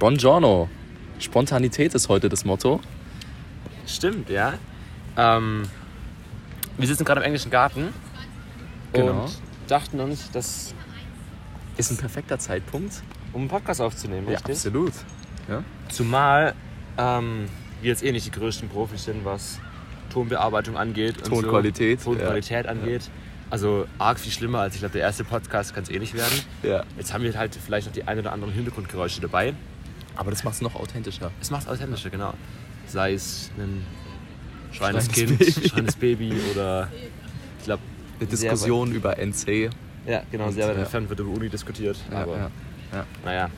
Buongiorno. Spontanität ist heute das Motto. Stimmt, ja. Ähm, wir sitzen gerade im englischen Garten Genau. und dachten uns, das Ist ein perfekter Zeitpunkt. um einen Podcast aufzunehmen, richtig? absolut. Ja? Zumal ähm, wir jetzt eh nicht die größten Profis sind, was Tonbearbeitung angeht. und Tonqualität, So, Tonqualität angeht. Also arg viel schlimmer als ich glaube, der erste Podcast kann es eh nicht werden. ja. Jetzt haben wir halt vielleicht noch die ein oder anderen Hintergrundgeräusche dabei. Aber das macht es noch authentischer. Es macht authentischer, genau. Sei es ein schreiendes Kind, Baby. schreiendes Baby oder ich glaube Eine Diskussion über NC. Ja, genau, sehr weit ja. entfernt wird über Uni diskutiert. aber ja. Ja. naja,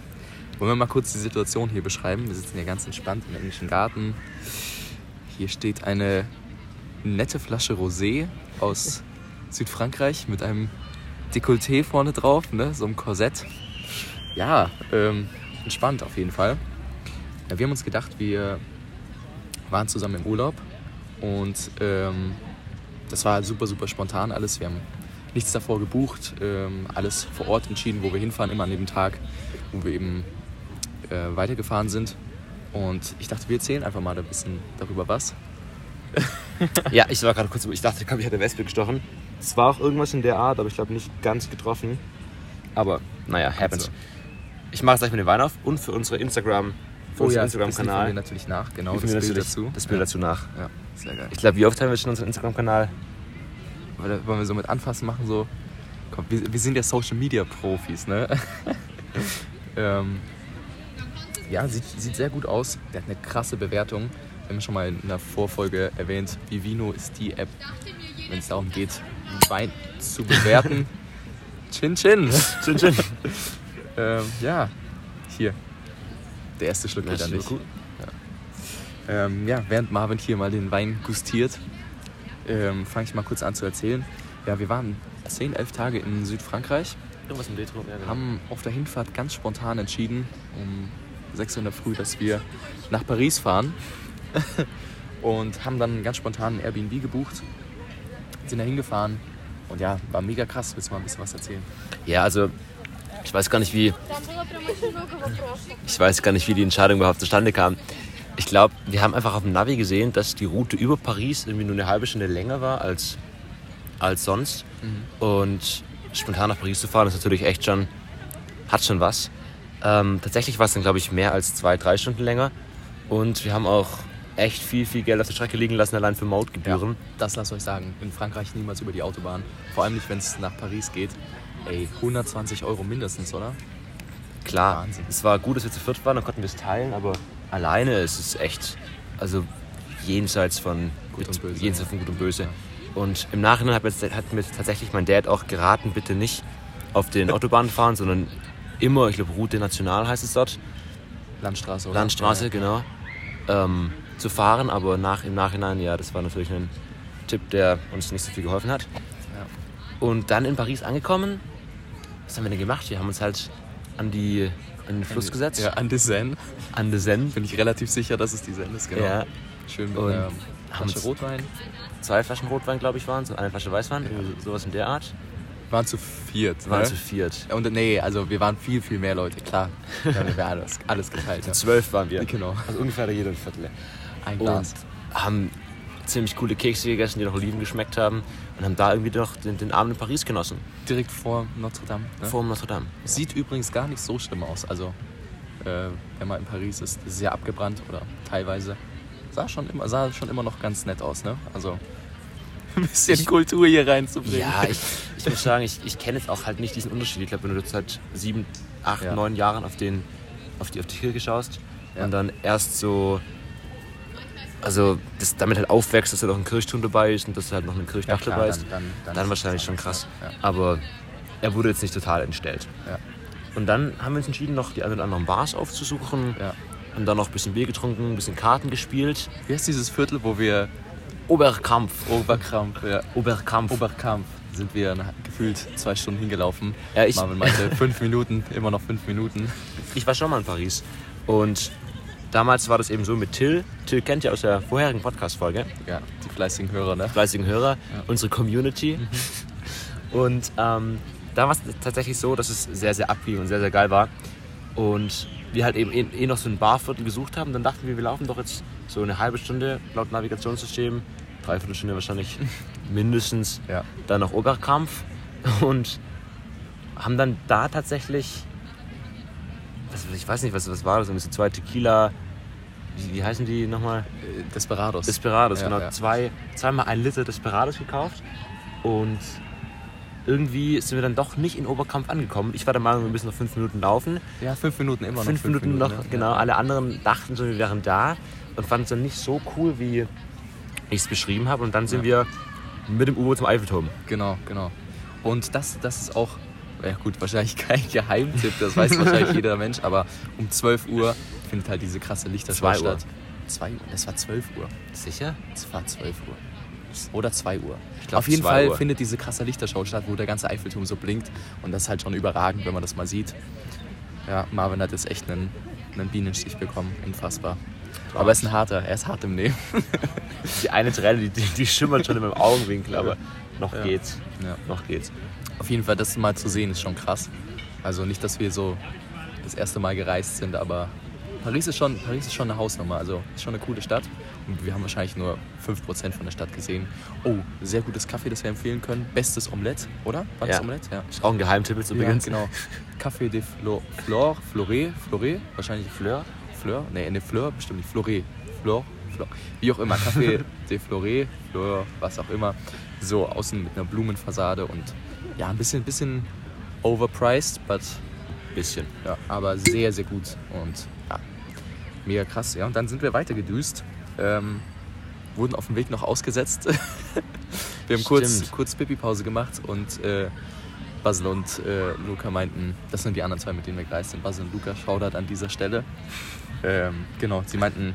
Wollen wir mal kurz die Situation hier beschreiben? Wir sitzen hier ganz entspannt im englischen Garten. Hier steht eine nette Flasche Rosé aus Südfrankreich mit einem Dekolleté vorne drauf, ne? so einem Korsett. Ja, ähm, entspannt auf jeden Fall. Ja, wir haben uns gedacht, wir waren zusammen im Urlaub und ähm, das war super, super spontan alles. Wir haben nichts davor gebucht, ähm, alles vor Ort entschieden, wo wir hinfahren, immer an dem Tag, wo wir eben äh, weitergefahren sind. Und ich dachte, wir erzählen einfach mal ein bisschen darüber was. ja, ich war gerade kurz, ich dachte, ich hätte Wespe gestochen. Es war auch irgendwas in der Art, aber ich glaube nicht ganz getroffen. Aber naja, happens. Also. Ich mache es gleich mit dem Wein auf und für unsere Instagram, für unseren das liefern wir Instagram-Kanal. natürlich nach, genau, das wir Bild dazu. Das Bild dazu nach. Ja, sehr geil. Ich glaube, wie oft haben wir schon unseren Instagram-Kanal? Wollen wir so mit anfassen machen, so. Komm, wir, wir sind ja Social Media Profis, ne? ähm, ja, sieht, sieht sehr gut aus. Der hat eine krasse Bewertung. Wir haben schon mal in der Vorfolge erwähnt, Vivino ist die App, wenn es darum geht, Wein zu bewerten. chin Chin. Chin Chin. Ähm, ja, hier. Der erste Schluck geht ist nicht. cool. Ähm, ja, während Marvin hier mal den Wein gustiert, ähm, fange ich mal kurz an zu erzählen. Ja, wir waren 10, 11 Tage in Südfrankreich, Irgendwas im Retro, ja, genau. haben auf der Hinfahrt ganz spontan entschieden, um 6 Uhr in der Früh, dass wir nach Paris fahren. und haben dann ganz spontan ein Airbnb gebucht, sind da hingefahren und ja, war mega krass. Willst du mal ein bisschen was erzählen? Ja, also ich weiß gar nicht, wie ich weiß gar nicht, wie die Entscheidung überhaupt zustande kam. Ich glaube, wir haben einfach auf dem Navi gesehen, dass die Route über Paris irgendwie nur eine halbe Stunde länger war als, als sonst. Und spontan nach Paris zu fahren, ist natürlich echt schon, hat schon was. Ähm, tatsächlich war es dann, glaube ich, mehr als zwei, drei Stunden länger. Und wir haben auch echt viel, viel Geld auf der Strecke liegen lassen, allein für Mautgebühren. Das lasst euch sagen. In Frankreich niemals über die Autobahn. Vor allem nicht, wenn es nach Paris geht. Ey, 120 Euro mindestens, oder? Klar, Wahnsinn. es war gut, dass wir zu viert waren, dann konnten wir es teilen, aber alleine ist es echt, also jenseits von Gut und Böse, jenseits ja. von Gut und Böse. Und im Nachhinein hat mir, hat mir tatsächlich mein Dad auch geraten, bitte nicht auf den Autobahnen fahren, sondern immer, ich glaube Route National heißt es dort, Landstraße, oder? Landstraße, Ja, genau, ähm, zu fahren. Aber nach, im Nachhinein, ja, das war natürlich ein Tipp, der uns nicht so viel geholfen hat. Ja. Und dann in Paris angekommen, was haben wir denn gemacht? Wir haben uns halt an, die, an den Fluss gesetzt, Ja, an die Seine. an den Seine. Bin ich relativ sicher, dass es die Seine ist, genau. Ja, Schön mit Und einer haben Flasche Rotwein. zwei Flaschen Rotwein, glaube ich, waren es und eine Flasche Weißwein, irgendwie so- sowas in der Art. Waren zu viert, Wir waren ne? zu viert. Und nee, also wir waren viel, viel mehr Leute, klar. Wir haben ja alles, alles geteilt. Ja. Zwölf waren wir. Genau. Also ungefähr jeder ein Viertel. Ein Und Glas. haben ziemlich coole Kekse gegessen, die nach Oliven geschmeckt haben. Und haben da irgendwie noch den, den Abend in Paris genossen. Direkt vor Notre Dame. Ne? Vor Notre Dame. Sieht übrigens gar nicht so schlimm aus. Also, äh, wenn man in Paris ist, sehr abgebrannt oder teilweise. Sah schon immer, sah schon immer noch ganz nett aus, ne? Also, ein bisschen Ich- Kultur hier reinzubringen. Ja, ich, ich muss sagen, ich, ich kenne jetzt auch halt nicht diesen Unterschied. Ich glaube, wenn du jetzt seit sieben, acht, Ja. neun Jahren auf, den, auf, die, auf die Kirche schaust Ja. und dann erst so, also das, damit halt aufwächst, dass da noch ein Kirchturm dabei ist und dass da halt noch ein Kirchdach klar, dabei ist, dann- dann- dann dann, ist wahrscheinlich schon krass. ja. Ja. Aber er wurde jetzt nicht total entstellt. Ja. Und dann haben wir uns entschieden, noch die ein oder anderen Bars aufzusuchen. Ja. Und dann noch ein bisschen Bier getrunken, ein bisschen Karten gespielt. Wie heißt dieses Viertel, wo wir Oberkampf. Oberkampf, ja. Oberkampf. Oberkampf sind wir gefühlt zwei Stunden hingelaufen. Ja, ich- Marvin meinte fünf Minuten, immer noch fünf Minuten. Ich war schon mal in Paris. Und damals war das eben so mit Till. Till kennt ja aus der vorherigen Podcast-Folge, Ja, die fleißigen Hörer, ne? fleißigen Hörer, unsere Community. Und ähm, da war es tatsächlich so, dass es sehr, sehr abging und sehr, sehr geil war. Und wir halt eben eh, eh noch so ein Barviertel gesucht haben, dann dachten wir, wir laufen doch jetzt so eine halbe Stunde laut Navigationssystem, dreiviertel Stunde wahrscheinlich mindestens, Ja. dann nach Oberkampf und haben dann da tatsächlich, was, ich weiß nicht, was, was war das, irgendwie so zwei Tequila, wie, wie heißen die nochmal? Desperados. Desperados, Ja, genau. ja. Zwei, zweimal ein Liter Desperados gekauft und irgendwie sind wir dann doch nicht in Oberkampf angekommen. Ich war der Meinung, wir müssen noch fünf Minuten laufen. ja, fünf Minuten immer noch. fünf, Minuten, noch, ne? genau. Alle anderen dachten so, wir wären da und fanden es dann nicht so cool, wie ich es beschrieben habe. Und dann sind wir mit dem U-Boot zum Eiffelturm. Genau, genau. Und das, das ist auch, ja gut, wahrscheinlich kein Geheimtipp, das weiß wahrscheinlich jeder Mensch, aber um 12 Uhr findet halt diese krasse Lichterschau Zwei Uhr. statt. 2 Uhr? Es war 12 Uhr. Sicher? Es war 12 Uhr. Oder 2 Uhr. glaub, Auf jeden 2 Fall Uhr. findet diese krasse Lichterschau statt, wo der ganze Eiffelturm so blinkt. Und das ist halt schon überragend, wenn man das mal sieht. Ja, Marvin hat jetzt echt einen, einen Bienenstich bekommen. Unfassbar. Aber er ist ein harter, er ist hart im Nehmen. Die eine Träne, die, die, die schimmert schon in meinem Augenwinkel, aber noch Ja. geht's. Ja. Noch geht's. Auf jeden Fall, das mal zu sehen, ist schon krass. Also nicht, dass wir so das erste Mal gereist sind, aber Paris ist schon, Paris ist schon eine Hausnummer. Also ist schon eine coole Stadt. Und wir haben wahrscheinlich nur 5% von der Stadt gesehen. Oh, sehr gutes Kaffee, das wir empfehlen können. Bestes Omelette, oder? War das Ja. Omelette? Ja. Ist auch ein Geheimtipp jetzt Ja, übrigens. genau. Café de Flor, Flor, Flore, Flore, wahrscheinlich Fleur, Fleur, nee, eine Fleur, bestimmt nicht, Flore, Flor, Flor, wie auch immer, Café de Flore, Fleur, was auch immer, so außen mit einer Blumenfassade und ja, ein bisschen, bisschen overpriced, but Bisschen. ja, aber sehr, sehr gut und ja, mega krass, ja, und dann sind wir weiter gedüst, ähm, wurden auf dem Weg noch ausgesetzt, wir haben kurz, Stimmt. kurz Pipi-Pause gemacht und äh, Basel und äh, Luca meinten, das sind die anderen zwei, mit denen wir gereist sind. Basel und Luca, Shoutout an dieser Stelle. Ähm, genau, sie meinten,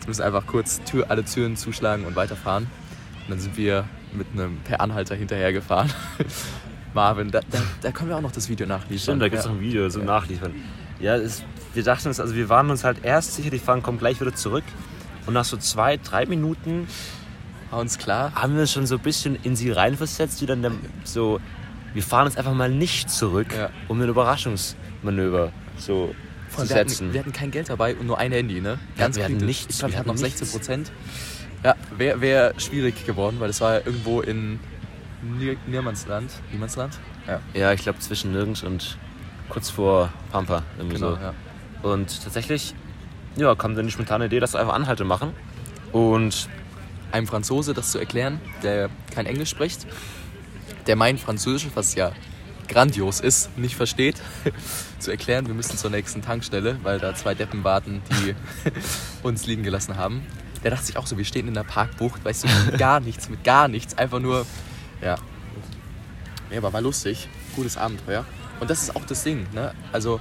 sie müssen einfach kurz Tür, alle Türen zuschlagen und weiterfahren. Und dann sind wir mit einem per Anhalter hinterhergefahren. Marvin, da, da, da können wir auch noch das Video nachliefern. Stimmt, da gibt es ja. noch ein Video zum Nachliefern. Ja, es, wir dachten uns, also wir waren uns halt erst sicher, die fahren kommen gleich wieder zurück. Und nach so zwei, drei Minuten War uns klar. haben wir uns schon so ein bisschen in sie reinversetzt, die dann der- so, wir fahren jetzt einfach mal nicht zurück, Ja. um ein Überraschungsmanöver so zu wir, hatten, setzen. wir hatten kein Geld dabei und nur ein Handy, ne? Ganz wir hatten nichts, Ich glaube, wir hatten noch hatten 16 nichts. Prozent. Ja, wäre wär schwierig geworden, weil es war irgendwo in Nier Niemandsland. Niemandsland? Ja, Ja, ich glaube zwischen nirgends und kurz vor Pampa. Irgendwie genau. so. Ja. Und tatsächlich ja, kam dann die spontane Idee, dass wir einfach Anhalte machen. Und einem Franzose das zu erklären, der kein Englisch spricht, der mein Französisch, was ja grandios ist, nicht versteht, zu erklären, wir müssen zur nächsten Tankstelle, weil da zwei Deppen warten, die uns liegen gelassen haben. Der dachte sich auch so, wir stehen in der Parkbucht, weißt du, mit gar nichts, mit gar nichts, einfach nur, ja. Ja, aber war lustig, gutes Abenteuer. Und das ist auch das Ding, ne? Also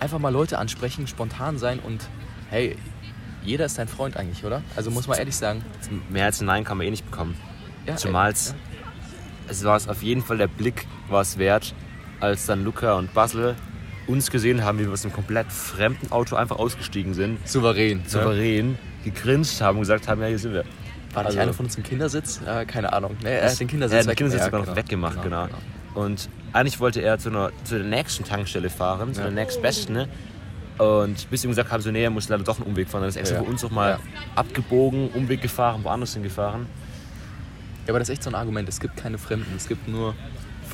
einfach mal Leute ansprechen, spontan sein und hey, jeder ist dein Freund eigentlich, oder? Also muss man ehrlich sagen, mehr als ein Nein kann man eh nicht bekommen. ja, Zumal es, war es auf jeden Fall der Blick war es wert, als dann Luca und Basel uns gesehen haben, wie wir aus einem komplett fremden Auto einfach ausgestiegen sind, Souverän. ne? souverän, gegrinst haben und gesagt haben, ja, hier sind wir. War nicht Also- einer von uns im Kindersitz? Äh, keine Ahnung. Nee, er hat den Kindersitz, er den weg- Kindersitz ja, sogar noch genau. weggemacht, genau. Und eigentlich wollte er zu, einer, zu der nächsten Tankstelle fahren, zu Ja. der nächstbesten. Ne? Und bis ihm gesagt haben, so, nee, er muss leider doch einen Umweg fahren. Dann ist extra Ja. für uns noch mal Ja. abgebogen, Umweg gefahren, woanders hingefahren. Ja, aber das ist echt so ein Argument. Es gibt keine Fremden. Es gibt nur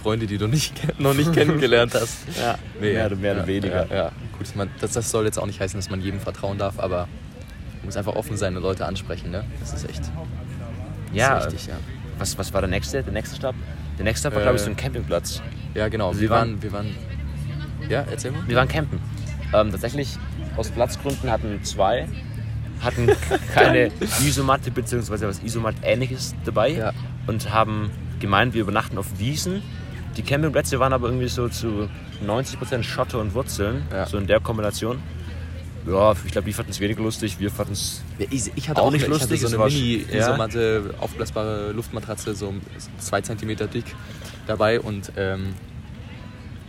Freunde, die du nicht, noch nicht kennengelernt hast. Ja, mehr oder, mehr oder ja, weniger. Ja, ja. Gut, man, das, das soll jetzt auch nicht heißen, dass man jedem vertrauen darf, aber muss einfach offen sein und Leute ansprechen. Ne? Das ist echt Ja, ist richtig, ja. Was, was war der nächste? Der nächste Stopp? Der nächste Stopp war, glaube ich, Äh, so ein Campingplatz. Ja, genau. Also wir, waren, wir waren. Ja, erzähl mal. Wir waren campen. Ähm, tatsächlich aus Platzgründen hatten zwei hatten keine Isomatte bzw. was Isomat-ähnliches dabei Ja. und haben gemeint, wir übernachten auf Wiesen. Die Campingplätze waren aber irgendwie so zu 90% Schotter und Wurzeln, Ja. so in der Kombination. Ja, ich glaube, die fanden es weniger lustig, wir fanden es Ja, ich, ich hatte Auch auch, nicht ich lustig, so eine sch- ja. Mini-Isomatte, aufblasbare Luftmatratze, so zwei Zentimeter dick dabei und ähm,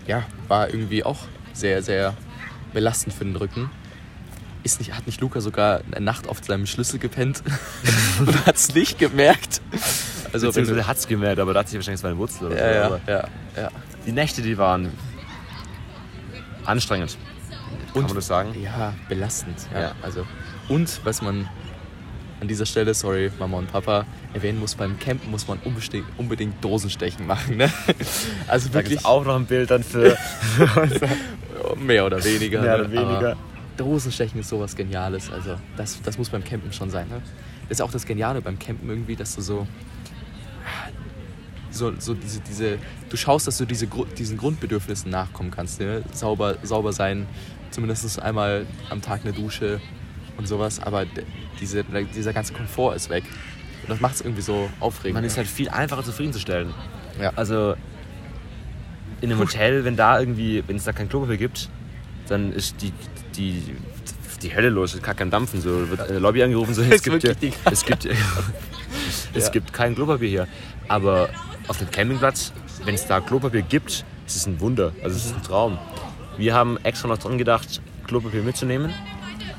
ja, war irgendwie auch sehr, sehr belastend für den Rücken. Ist nicht, hat nicht Luca sogar eine Nacht auf seinem Schlüssel gepennt und hat es nicht gemerkt? Also, Beziehungsweise hat es gemerkt, aber da hat sich wahrscheinlich es war eine Wurzel oder so. ja, ja, Aber ja, ja. die Nächte, die waren anstrengend. Kann man das sagen? Ja, belastend. Ja. Ja. Also, und was man an dieser Stelle, sorry, Mama und Papa, erwähnen muss, beim Campen muss man unbedingt, unbedingt Dosenstechen machen. Ne? Also Da wirklich gibt auch noch ein Bild dann für mehr oder weniger. mehr ne? oder weniger. Aber Dosenstechen ist sowas Geniales. Also das, das muss beim Campen schon sein. Ne? Das ist auch das Geniale beim Campen irgendwie, dass du so so, so diese, diese, du schaust, dass du diese, diesen Grundbedürfnissen nachkommen kannst. Ne? Sauber, sauber sein, zumindest einmal am Tag eine Dusche und sowas. Aber diese, dieser ganze Komfort ist weg. Und das macht es irgendwie so aufregend. Man ist halt viel einfacher zufriedenzustellen. Ja. Also in einem Hotel, wenn da irgendwie, wenn es da kein Klopapier gibt, dann ist die, die, die Hölle los, es kann kein Dampfen. So wird eine Lobby angerufen, so, es gibt, ja, es gibt, es gibt kein Klopapier hier. Aber auf dem Campingplatz, wenn es da Klopapier gibt, ist es ein Wunder. Also es ist ein Traum. Wir haben extra noch dran gedacht, Klopapier mitzunehmen.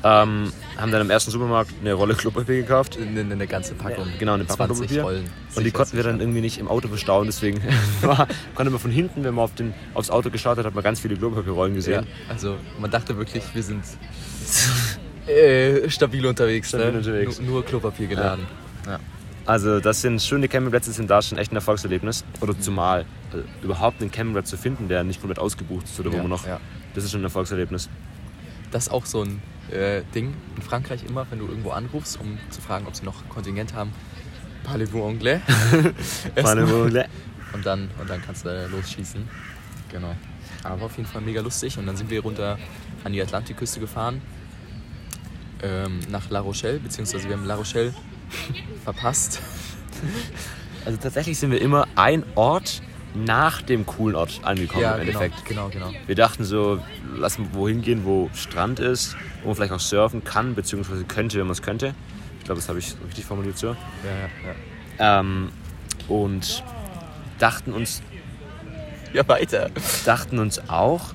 Ähm, haben dann im ersten Supermarkt eine Rolle Klopapier gekauft. eine, eine ganze Packung. Genau, eine Packung 20 Klopapier. Rollen. Und die Sicher, konnten wir sicher. dann irgendwie nicht im Auto verstauen, deswegen war, konnte man von hinten, wenn man auf den, aufs Auto geschaut hat, hat man ganz viele Klopapierrollen Ja, gesehen. also man dachte wirklich, wir sind äh, stabil unterwegs. Stabil ne? unterwegs. Nur, nur Klopapier geladen. Ja. Also das sind schöne Campingplätze, sind da schon echt ein Erfolgserlebnis. Oder zumal äh, überhaupt einen Campingplatz zu finden, der nicht komplett ausgebucht ist oder wo Ja, man noch, ja. das ist schon ein Erfolgserlebnis. Das ist auch so ein äh, Ding in Frankreich immer, wenn du irgendwo anrufst, um zu fragen, ob sie noch Kontingent haben. Parlez-vous anglais? Erstmal. und, dann, und dann kannst du da losschießen. Genau. Aber auf jeden Fall mega lustig. Und dann sind wir runter an die Atlantikküste gefahren. Ähm, nach La Rochelle, beziehungsweise wir haben La Rochelle verpasst. Also tatsächlich sind wir immer ein Ort nach dem coolen Ort angekommen im genau, Endeffekt. genau, genau. Wir dachten so, lass mal wohin gehen, wo Strand ist, wo man vielleicht auch surfen kann, beziehungsweise könnte, wenn man es könnte. Ich glaube, das habe ich richtig formuliert so. Ja, ja, ja. Ähm, und dachten uns, Ja, weiter. dachten uns auch,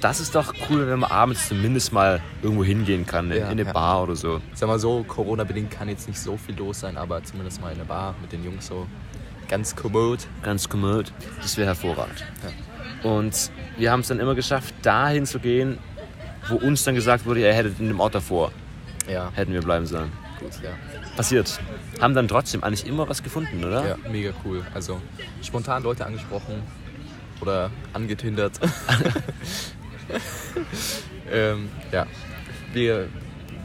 das ist doch cool, wenn man abends zumindest mal irgendwo hingehen kann, in Ja, eine ja. Bar oder so. Sag mal so, Corona-bedingt kann jetzt nicht so viel los sein, aber zumindest mal in der Bar mit den Jungs so ganz kommod. Ganz kommod. Das wäre hervorragend. Und wir haben es dann immer geschafft, dahin zu gehen, wo uns dann gesagt wurde, ihr hättet in dem Ort davor, Ja, hätten wir bleiben sollen. gut, ja. Passiert. Haben dann trotzdem eigentlich immer was gefunden, oder? Ja, mega cool. Also spontan Leute angesprochen oder angetindert. ähm, ja, wir,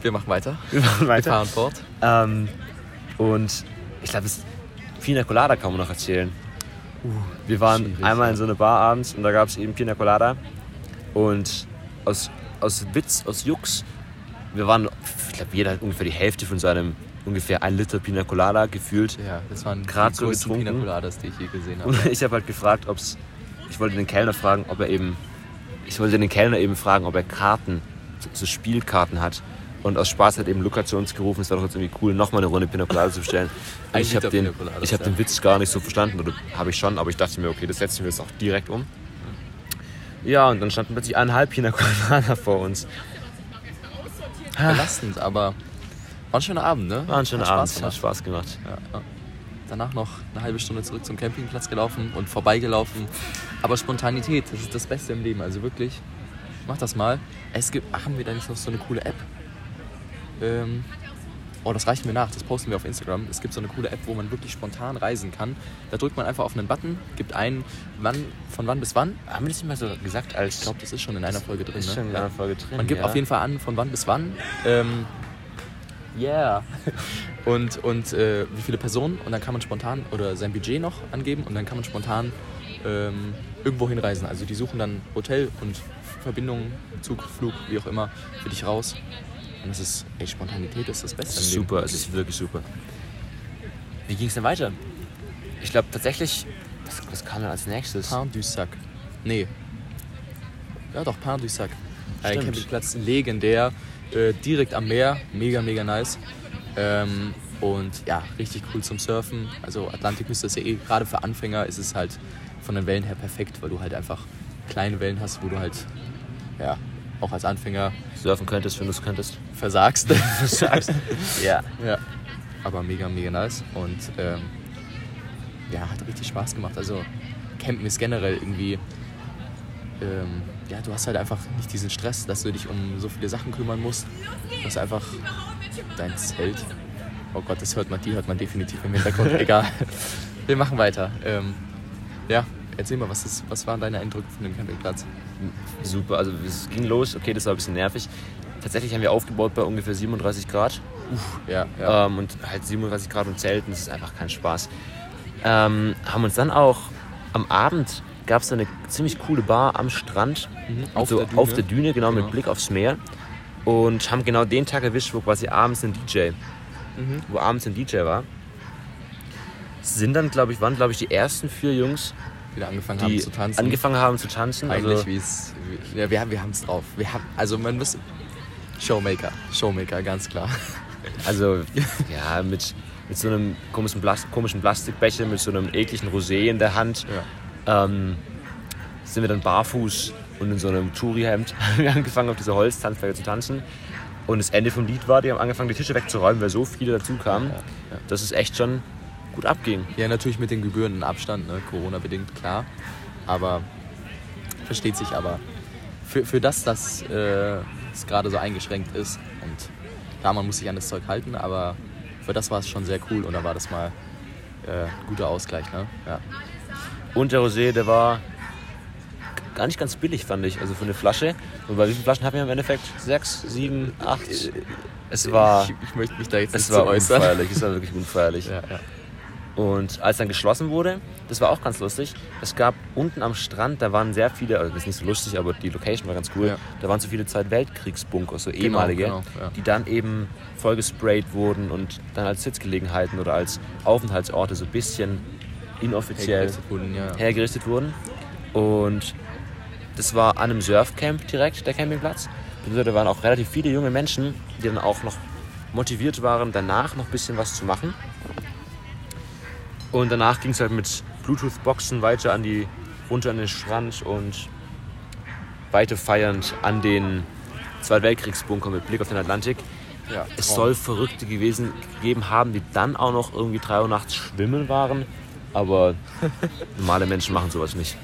wir machen weiter. Wir machen Wir weiter. fahren fort. Ähm, und ich glaube, das Pina Colada kann man noch erzählen. Wir waren einmal in so einer Bar abends und da gab es eben Pina Colada. Und aus, aus Witz, aus Jux, wir waren, ich glaube, jeder hat ungefähr die Hälfte von seinem ungefähr ein Liter Pina Colada gefühlt. Ja, das waren Grad die so getrunken. Pina Coladas, die ich je gesehen habe. Und ich habe halt gefragt, ob es. Ich wollte den Kellner fragen, ob er eben. Ich wollte den Kellner eben fragen, ob er Karten, so, Spielkarten hat. Und aus Spaß hat eben Luca zu uns gerufen, es war doch jetzt irgendwie cool, nochmal eine Runde Pina Colada zu bestellen. Und ich habe den, ich hab ja. den Witz gar nicht so verstanden, oder habe ich schon, aber ich dachte mir, okay, das setzen wir jetzt auch direkt um. Ja, und dann standen plötzlich eineinhalb Pina Colada vor uns. Belastend, aber war ein schöner Abend, ne? War ein schöner Hat Abend, Spaß hat gemacht. Spaß gemacht. Ja, ja. Danach noch eine halbe Stunde zurück zum Campingplatz gelaufen und vorbeigelaufen. Aber Spontanität, das ist das Beste im Leben. Also wirklich, mach das mal. Es gibt, ach, haben wir da nicht noch so eine coole App? Ähm, oh, das reicht mir nach. Das posten wir auf Instagram. Es gibt so eine coole App, wo man wirklich spontan reisen kann. Da drückt man einfach auf einen Button, gibt ein, wann, von wann bis wann. Haben wir das nicht mal so gesagt als. Ich glaube, das ist schon in einer Folge drin. ist ne? schon in einer Folge drin. Man gibt ja. auf jeden Fall an, von wann bis wann. Ähm, yeah. Und, und äh, wie viele Personen. Und dann kann man spontan oder sein Budget noch angeben und dann kann man spontan ähm, irgendwo hinreisen. Also die suchen dann Hotel und Verbindungen, Zug, Flug, wie auch immer, für dich raus. Und das ist, ey, Spontanität ist das Beste. Das ist super, es ist wirklich super. Wie ging es denn weiter? Ich glaube tatsächlich, was, was kam dann als nächstes? Pain du Sac. Nee. Ja doch, Pain du Sac. Ein Stimmt. Campingplatz, legendär, äh, direkt am Meer, mega, mega nice. Ähm, und ja, richtig cool zum Surfen. Also Atlantikküste ist ja eh, gerade für Anfänger ist es halt von den Wellen her perfekt, weil du halt einfach kleine Wellen hast, wo du halt, ja, auch als Anfänger Surfen könntest, wenn du es könntest. versagst. Sagst. ja. Ja, aber mega, mega nice. Und ähm, ja, hat richtig Spaß gemacht. Also Campen ist generell irgendwie, ähm, ja, du hast halt einfach nicht diesen Stress, dass du dich um so viele Sachen kümmern musst. Du hast einfach dein Zelt. Oh Gott, das hört man, die hört man definitiv im Hintergrund. Egal. Wir machen weiter. Ähm, ja, erzähl mal, was, ist, was waren deine Eindrücke von dem Campingplatz? Super, also es ging los, okay, das war ein bisschen nervig. Tatsächlich haben wir aufgebaut bei ungefähr 37 Grad. Ja, ja. Ähm, und halt 37 Grad und Zelten, das ist einfach kein Spaß. Ähm, haben uns dann auch am Abend gab es eine ziemlich coole Bar am Strand, Mhm, auf, so, der Düne. auf der Düne, genau, Genau. mit Blick aufs Meer. Und haben genau den Tag erwischt, wo quasi abends ein DJ, Mhm. wo abends ein DJ war. Sind dann, glaube ich, waren, glaube ich, die ersten vier Jungs, Wieder angefangen haben die zu tanzen. angefangen haben zu tanzen. Eigentlich, Also, wie es. Ja, wir, haben- wir haben es drauf. Wir haben, also, man muss. Showmaker. Showmaker, ganz klar. also ja, mit, mit so einem komischen, Plas komischen Plastikbecher, mit so einem ekligen Rosé in der Hand. Ja. Ähm, sind wir dann barfuß und in so einem Touri-Hemd haben wir angefangen, auf dieser Holztanzfläche zu tanzen. Und das Ende vom Lied war, die haben angefangen, die Tische wegzuräumen, weil so viele dazu kamen, Ja, ja. dass es echt schon gut abging. Ja, natürlich mit den gebührenden Abstand, ne? Corona-bedingt, klar. Aber versteht sich aber. Für, für das, dass äh, es gerade so eingeschränkt ist und klar, man muss sich an das Zeug halten, aber für das war es schon sehr cool und da war das mal äh, ein guter Ausgleich, ne? Ja. Und der Rosé, der war gar nicht ganz billig, fand ich. Also für eine Flasche. Und bei wie vielen Flaschen hatten wir im Endeffekt? Sechs, sieben, acht? Es war, ich, ich möchte mich da jetzt es nicht war zu äußern. unfeierlich. Es war wirklich unfeierlich. Ja, ja. Und als dann geschlossen wurde, das war auch ganz lustig, es gab unten am Strand, da waren sehr viele, also das ist nicht so lustig, aber die Location war ganz cool, Ja. da waren so viele Zeit Weltkriegsbunker, so ehemalige, genau, ja. die dann eben vollgesprayt wurden und dann als Sitzgelegenheiten oder als Aufenthaltsorte so ein bisschen inoffiziell Hergerichtet wurden, ja. hergerichtet wurden. Und das war an einem Surfcamp direkt, der Campingplatz. Da waren auch relativ viele junge Menschen, die dann auch noch motiviert waren, danach noch ein bisschen was zu machen. Und danach ging es halt mit Bluetooth-Boxen weiter an die, runter an den Strand und weiter feiernd an den Zweiten Weltkriegsbunker mit Blick auf den Atlantik. ja. Es soll Verrückte gewesen gegeben haben, die dann auch noch irgendwie drei Uhr nachts schwimmen waren. Aber normale Menschen machen sowas nicht.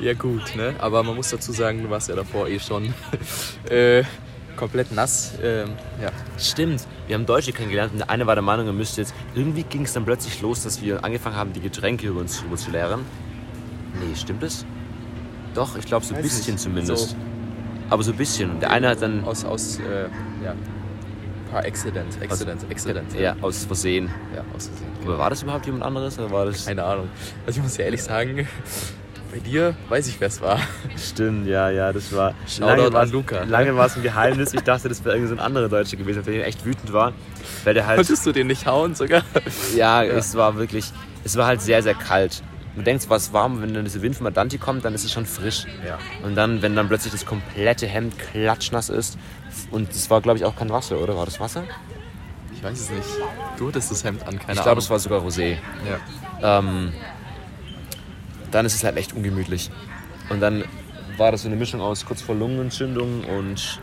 Ja gut, ne? Aber man muss dazu sagen, du warst ja davor eh schon äh, komplett nass. Ähm, ja. Stimmt, wir haben Deutsche kennengelernt und der eine war der Meinung, er müsste jetzt. Irgendwie ging es dann plötzlich los, dass wir angefangen haben, die Getränke über uns zu leeren. Nee, stimmt es? Doch, ich glaube so ein bisschen nicht. zumindest. So. Aber so ein bisschen. Und der eine hat dann Aus, aus äh, ja. Paar Accident, Accident, Accident. ja, aus Versehen. ja aus Versehen. Aber war das überhaupt jemand anderes oder war das. Keine Ahnung. Also ich muss ja ehrlich sagen, bei dir weiß ich, wer es war. Stimmt, ja, ja, das war. Shoutout an Luca. Lange war es ein Geheimnis. Ich dachte, das wäre irgendwie so ein anderer Deutscher gewesen, der echt wütend war. Weil der halt. Konntest du den nicht hauen sogar? Ja, es war wirklich, es war halt sehr, sehr kalt. Man denkt es ist warm, wenn dann dieser Wind vom Atlantik kommt, dann ist es schon frisch. Ja. Und dann, wenn dann plötzlich das komplette Hemd klatschnass ist und es war, glaube ich, auch kein Wasser, oder? War das Wasser? Ich weiß es nicht. Du hattest das Hemd an, keine ich Ahnung. glaube, es war sogar Rosé. Ja. Ähm, dann ist es halt echt ungemütlich. Und dann war das so eine Mischung aus kurz vor Lungenentzündung und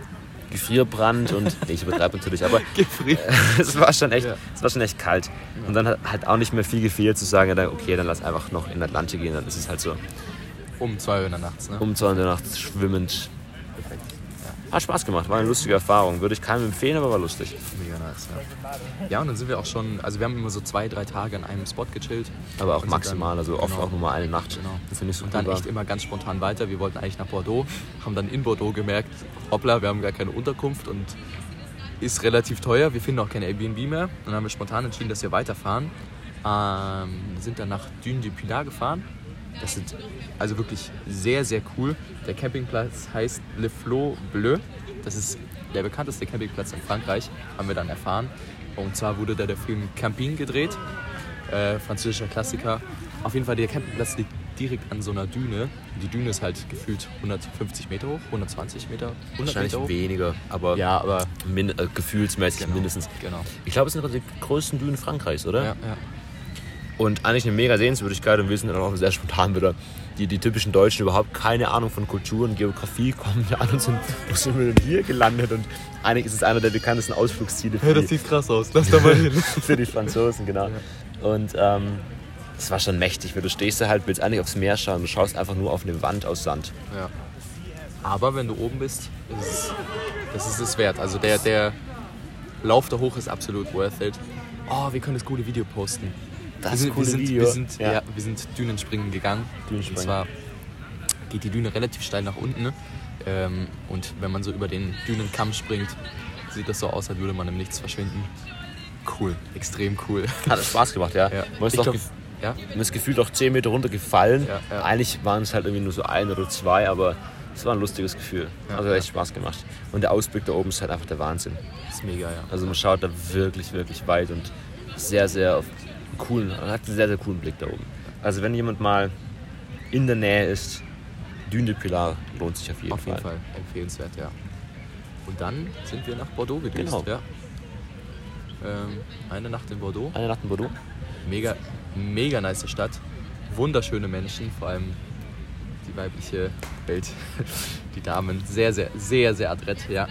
Gefrierbrand und nee, ich übertreibe natürlich, aber Gefriert. es war schon echt, Ja. es war schon echt kalt. Und dann hat halt auch nicht mehr viel gefehlt zu sagen, ja, okay, dann lass einfach noch in den Atlantik gehen. Dann ist es halt so Um zwei Uhr in der Nacht, ne? um zwei Uhr in der Nacht schwimmend. Hat Spaß gemacht, war eine lustige Erfahrung. Würde ich keinem empfehlen, aber war lustig. Mega nice, ja. Ja, und dann sind wir auch schon, also wir haben immer so zwei, drei Tage an einem Spot gechillt. Aber auch maximal, dann- also oft genau. auch nur mal eine Nacht. Genau. Das finde ich so Und dann echt immer ganz spontan weiter. Wir wollten eigentlich nach Bordeaux, haben dann in Bordeaux gemerkt, hoppla, wir haben gar keine Unterkunft und ist relativ teuer. Wir finden auch keine Airbnb mehr. Und dann haben wir spontan entschieden, dass wir weiterfahren. Ähm, sind dann nach Dune du Pilat gefahren. Das sind also wirklich sehr, sehr cool. Der Campingplatz heißt Le Flot Bleu. Das ist der bekannteste Campingplatz in Frankreich, haben wir dann erfahren. Und zwar wurde da der Film Camping gedreht, äh, französischer Klassiker. Auf jeden Fall, der Campingplatz liegt direkt an so einer Düne. Die Düne ist halt gefühlt 150 Meter hoch, 120 Meter, 100 Wahrscheinlich Meter hoch. weniger, aber Ja, aber min äh, gefühlsmäßig Genau. mindestens. genau. Ich glaube, es sind die größten Dünen Frankreichs, oder? Ja, ja. Und eigentlich eine mega Sehenswürdigkeit und wir sind dann auch sehr spontan wieder. Die, die typischen Deutschen überhaupt keine Ahnung von Kultur und Geografie kommen da an und sind, wo sind wir denn hier gelandet? Und eigentlich ist es einer der bekanntesten Ausflugsziele für, die, sieht krass aus. Lass da mal hin. für die Franzosen, genau. Und ähm, das war schon mächtig, weil du stehst da halt, willst eigentlich aufs Meer schauen, du schaust einfach nur auf eine Wand aus Sand. ja. Aber wenn du oben bist, ist es, das ist es wert. Also der, der Lauf da hoch ist absolut worth it. Oh, wir können das coole Video posten. Das wir sind, wir sind, Video. Wir sind, Ja. ja. wir sind Dünenspringen gegangen. Dünenspringen. Und zwar geht die Düne relativ steil nach unten. Ne? Ähm, und wenn man so über den Dünenkamm springt, sieht das so aus, als würde man im Nichts verschwinden. Cool, extrem cool. Hat Spaß gemacht, ja. Ja. Man ist glaub- gef- ja, man ist gefühlt auch 10 Meter runtergefallen. Ja. Eigentlich waren es halt irgendwie nur so ein oder zwei, aber es war ein lustiges Gefühl. Also ja. echt Spaß gemacht. Und der Ausblick da oben ist halt einfach der Wahnsinn. ist mega, ja. Also man schaut da wirklich, wirklich weit und sehr, sehr auf coolen, hat einen sehr, sehr coolen Blick da oben. Also wenn jemand mal in der Nähe ist, Dune de Pilar lohnt sich auf jeden Auf jeden Fall. Fall empfehlenswert, ja. Und dann sind wir nach Bordeaux gedüst, Genau. ja. Ähm, eine Nacht in Bordeaux. Eine Nacht in Bordeaux. Mega, mega nice Stadt. Wunderschöne Menschen, vor allem die weibliche Welt. Die Damen, sehr, sehr, sehr, sehr adrett, ja.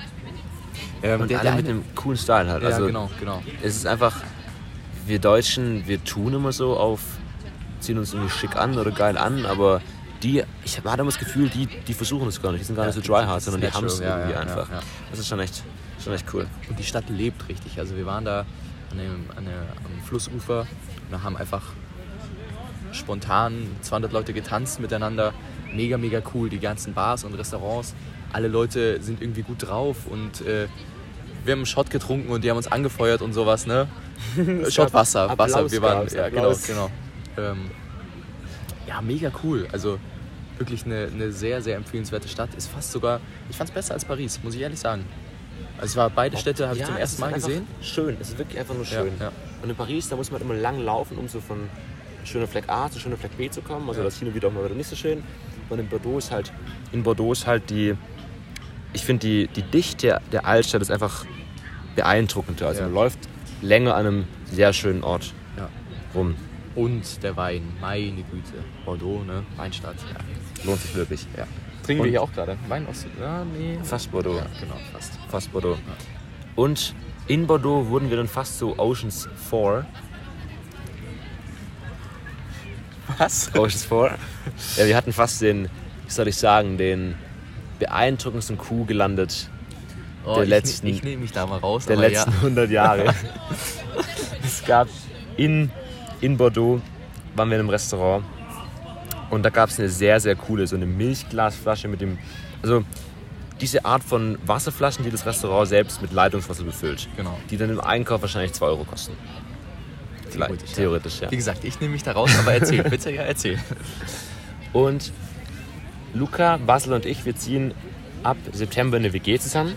Ähm, Und alle mit einem coolen Style halt. ja, also genau, genau. es ist einfach, wir Deutschen, wir tun immer so auf, ziehen uns irgendwie schick an oder geil an, aber die, ich hatte immer das Gefühl, die, die versuchen es gar nicht, die sind gar nicht so tryhard, sondern die haben es ja, irgendwie ja, einfach. ja, ja. Das ist schon echt, schon echt cool. Und die Stadt lebt richtig. Also wir waren da an dem, an der, am Flussufer und da haben einfach spontan 200 Leute getanzt miteinander. Mega, mega cool. Die ganzen Bars und Restaurants. Alle Leute sind irgendwie gut drauf und äh, wir haben einen Shot getrunken und die haben uns angefeuert und sowas, ne? Shot Wasser, Applaus Wasser. Wir waren, ja, genau, Applaus. genau. Ähm, ja, mega cool. Also wirklich eine, eine sehr, sehr empfehlenswerte Stadt. Ist fast sogar, ich fand es besser als Paris, muss ich ehrlich sagen. Also es war beide Städte, habe ich Ja, zum es ersten Mal gesehen. Schön, es ist wirklich einfach nur Ja, schön. ja. Und in Paris, da muss man halt immer lang laufen, um so von schöner Fleck A zu schöner Fleck B zu kommen. Also Ja. das hin und wieder auch mal wieder nicht so schön. Und in Bordeaux ist halt, in Bordeaux ist halt die, ich finde die, die Dichte der Altstadt ist einfach beeindruckender. Also Ja. man läuft länger an einem sehr schönen Ort Ja. rum. Und der Wein, meine Güte. Bordeaux, ne? Weinstadt. Ja. Lohnt sich wirklich. ja. Trinken Und- wir hier auch gerade. Wein aus. Ja, nee. Fast Bordeaux. Ja, genau, fast. Fast Bordeaux. Und in Bordeaux wurden wir dann fast so Oceans 4. Was? Oceans 4. Ja, wir hatten fast den, wie soll ich sagen, den beeindruckendsten Coup gelandet Oh, Der ich, letzten- ne- Ich nehme mich da mal raus. der letzten ja. 100 Jahre. es gab in, in Bordeaux, waren wir in einem Restaurant und da gab es eine sehr, sehr coole, so eine Milchglasflasche mit dem, also diese Art von Wasserflaschen, die das Restaurant selbst mit Leitungswasser befüllt. Genau. Die dann im Einkauf wahrscheinlich 2 Euro kosten. Theoretisch, ja. Theoretisch, ja. Wie gesagt, ich nehme mich da raus, aber erzähl, bitte, ja, erzähl. Und Luca, Basel und ich, wir ziehen ab September eine WG zusammen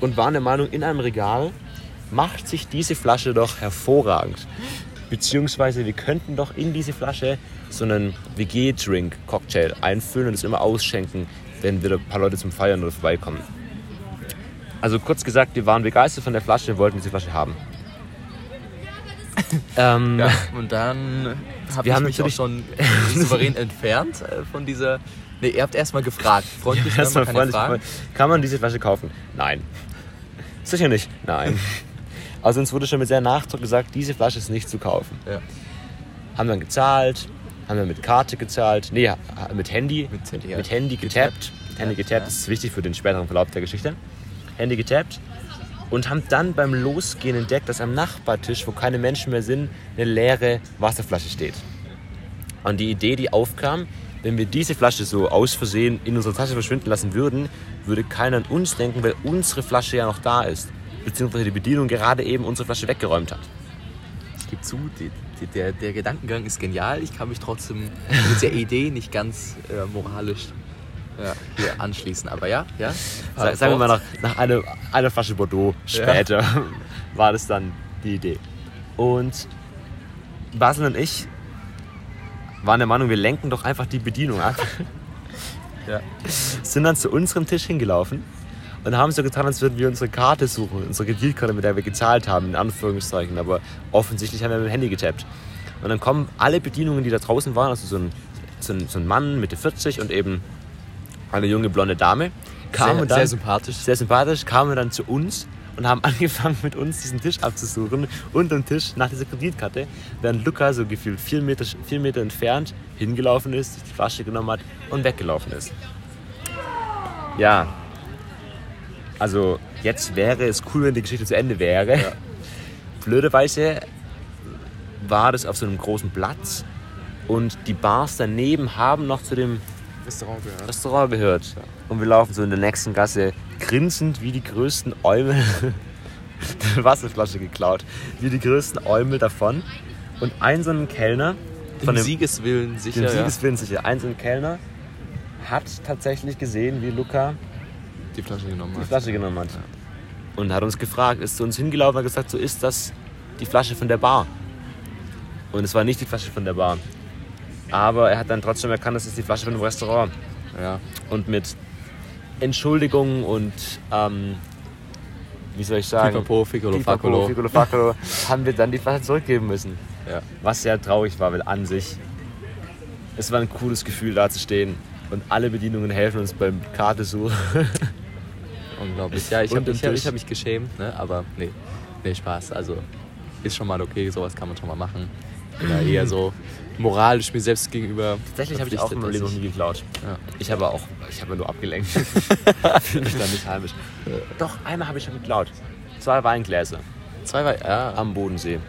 und waren der Meinung, in einem Regal macht sich diese Flasche doch hervorragend. Beziehungsweise wir könnten doch in diese Flasche so einen WG-Drink-Cocktail einfüllen und es immer ausschenken, wenn wieder ein paar Leute zum Feiern oder vorbeikommen. Also kurz gesagt, wir waren begeistert von der Flasche und wollten diese Flasche haben. ähm, Ja, und dann habe Wir ich haben mich auch natürlich- schon souverän entfernt äh, von dieser. Ne, ihr habt erstmal gefragt. Freundlich, ne? Erstmal ja freundlich fragen. Kann man diese Flasche kaufen? Nein. Sicher nicht. Nein. Also uns wurde schon mit sehr Nachdruck gesagt, diese Flasche ist nicht zu kaufen. Ja. Haben dann gezahlt, haben dann mit Karte gezahlt, nee, mit Handy, Mit Handy, ja. mit Handy getappt. Handy getappt, das ist wichtig für den späteren Verlauf der Geschichte. Handy getappt und haben dann beim Losgehen entdeckt, dass am Nachbartisch, wo keine Menschen mehr sind, eine leere Wasserflasche steht. Und die Idee, die aufkam, wenn wir diese Flasche so aus Versehen in unserer Tasche verschwinden lassen würden, würde keiner an uns denken, weil unsere Flasche ja noch da ist. Beziehungsweise die Bedienung gerade eben unsere Flasche weggeräumt hat. Ich gebe zu, die, die, der, der Gedankengang ist genial. Ich kann mich trotzdem mit der Idee nicht ganz äh, moralisch ja, hier anschließen. Aber ja, ja. Sa- Sagen wir mal, nach, nach einer, einer Flasche Bordeaux Ja. später war das dann die Idee. Und Basel und ich waren der Meinung, wir lenken doch einfach die Bedienung ab. Ja. Sind dann zu unserem Tisch hingelaufen und haben so getan, als würden wir unsere Karte suchen, unsere Kreditkarte, mit der wir gezahlt haben, in Anführungszeichen. Aber offensichtlich haben wir mit dem Handy getappt. Und dann kommen alle Bedienungen, die da draußen waren, also so ein, so ein, so ein Mann Mitte 40 und eben eine junge blonde Dame, kamen Sehr, dann, sehr sympathisch. sehr sympathisch, kamen dann zu uns und haben angefangen mit uns diesen Tisch abzusuchen unterm Tisch nach dieser Kreditkarte, während Luca so gefühlt vier Meter, vier Meter entfernt hingelaufen ist, sich die Flasche genommen hat und weggelaufen ist. Ja. Also, jetzt wäre es cool, wenn die Geschichte zu Ende wäre. Blöderweise war das auf so einem großen Platz und die Bars daneben haben noch zu dem Restaurant gehört. Restaurant gehört. Und wir laufen so in der nächsten Gasse grinsend wie die größten Eumel. eine Wasserflasche geklaut. Wie die größten Eumel davon. Und ein so ein Kellner, von Dem dem, Siegeswillen sicher. dem ja. Siegeswillen sicher, ein so ein Kellner, hat tatsächlich gesehen, wie Luca Die Flasche genommen die hat. Flasche genommen hat. Und hat uns gefragt, ist zu uns hingelaufen und hat gesagt, so ist das die Flasche von der Bar. Und es war nicht die Flasche von der Bar. Aber er hat dann trotzdem erkannt, das ist die Flasche von dem Restaurant. Ja. Und mit Entschuldigung und, ähm, wie soll ich sagen, Pipapo, Ficolo, Pipapo. Ficolo, Facolo, haben wir dann die Flasche zurückgeben müssen. Ja. Was sehr traurig war, weil an sich, es war ein cooles Gefühl da zu stehen. Und alle Bedienungen helfen uns beim Kartesuchen. Unglaublich. Ja, ich habe hab, hab mich geschämt, ne? aber nee, nee, Spaß. Also ist schon mal okay, sowas kann man schon mal machen. Da eher so moralisch mir selbst gegenüber. Tatsächlich habe ich auch in meinem Leben noch nie geklaut. Ja. Ich habe auch, ich habe nur abgelenkt. Fühle mich da nicht heimisch. Doch, einmal habe ich schon geklaut. Zwei Weingläser Zwei war, ja, am Bodensee.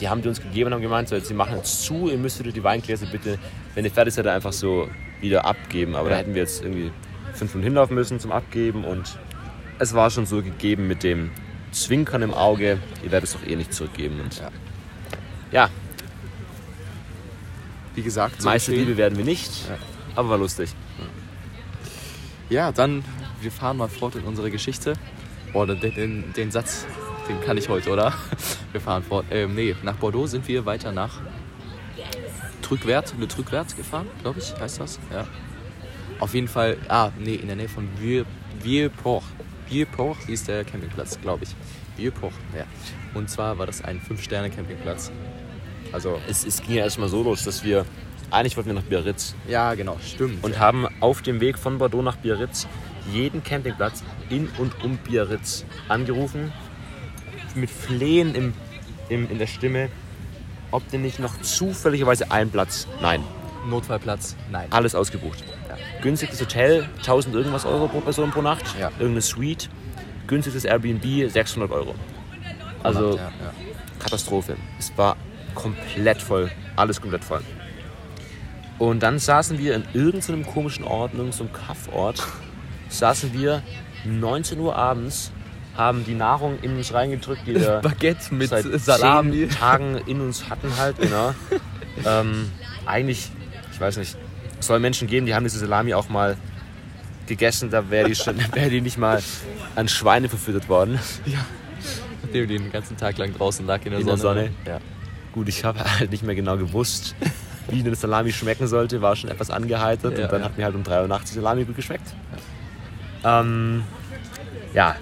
Die haben die uns gegeben und haben gemeint, so, jetzt, sie machen jetzt zu, ihr müsstet die Weingläser bitte, wenn ihr fertig seid, einfach so wieder abgeben. Aber da Ja. hätten wir jetzt irgendwie fünf Minuten hinlaufen müssen zum Abgeben und es war schon so gegeben mit dem Zwinkern im Auge, ihr werdet es doch eh nicht zurückgeben. Und Ja. ja, wie gesagt, so meiste. Liebe werden wir nicht, Ja. aber war lustig. Ja, dann, wir fahren mal fort in unsere Geschichte. Boah, den, den, den Satz, den kann ich heute, oder? Wir fahren fort. Ähm, nee, nach Bordeaux sind wir weiter nach Trückwert, Le Trückwert gefahren, glaube ich, heißt das. Ja. Auf jeden Fall, ah, nee, in der Nähe von Vieux- Vieux-Port. Vieux-Port hieß der Campingplatz, glaube ich. Vieux-Port, ja. Und zwar war das ein 5-Sterne-Campingplatz. Also, Es, es ging ja erstmal so los, dass wir, eigentlich wollten wir nach Biarritz ja, genau, stimmt. und haben auf dem Weg von Bordeaux nach Biarritz jeden Campingplatz in und um Biarritz angerufen, mit Flehen im, im, in der Stimme, ob denn nicht noch zufälligerweise ein Platz, nein, Notfallplatz, nein. alles ausgebucht. Ja. Günstigstes Hotel, 1000 irgendwas Euro pro Person pro Nacht, Ja. irgendeine Suite, günstigstes Airbnb, 600 Euro. Also. Katastrophe. Es war komplett voll. Alles komplett voll. Und dann saßen wir in irgendeinem komischen Ort, in irgendeinem Kaffort, saßen wir 19 Uhr abends, haben die Nahrung in uns reingedrückt, die wir Baguette mit seit Salami. Tagen in uns hatten halt, genau. ähm, eigentlich, ich weiß nicht, es soll Menschen geben, die haben diese Salami auch mal gegessen, da wäre die, schon- wäre die nicht mal an Schweine verfüttert worden. Nachdem die den ganzen Tag lang draußen lag in der In der Sonne. Sonne. Ja. Gut, ich habe halt nicht mehr genau gewusst, wie eine Salami schmecken sollte, war schon etwas angeheitert Ja, und dann ja. hat mir halt um 3 Uhr nachts die Salami gut geschmeckt. Ähm, ja,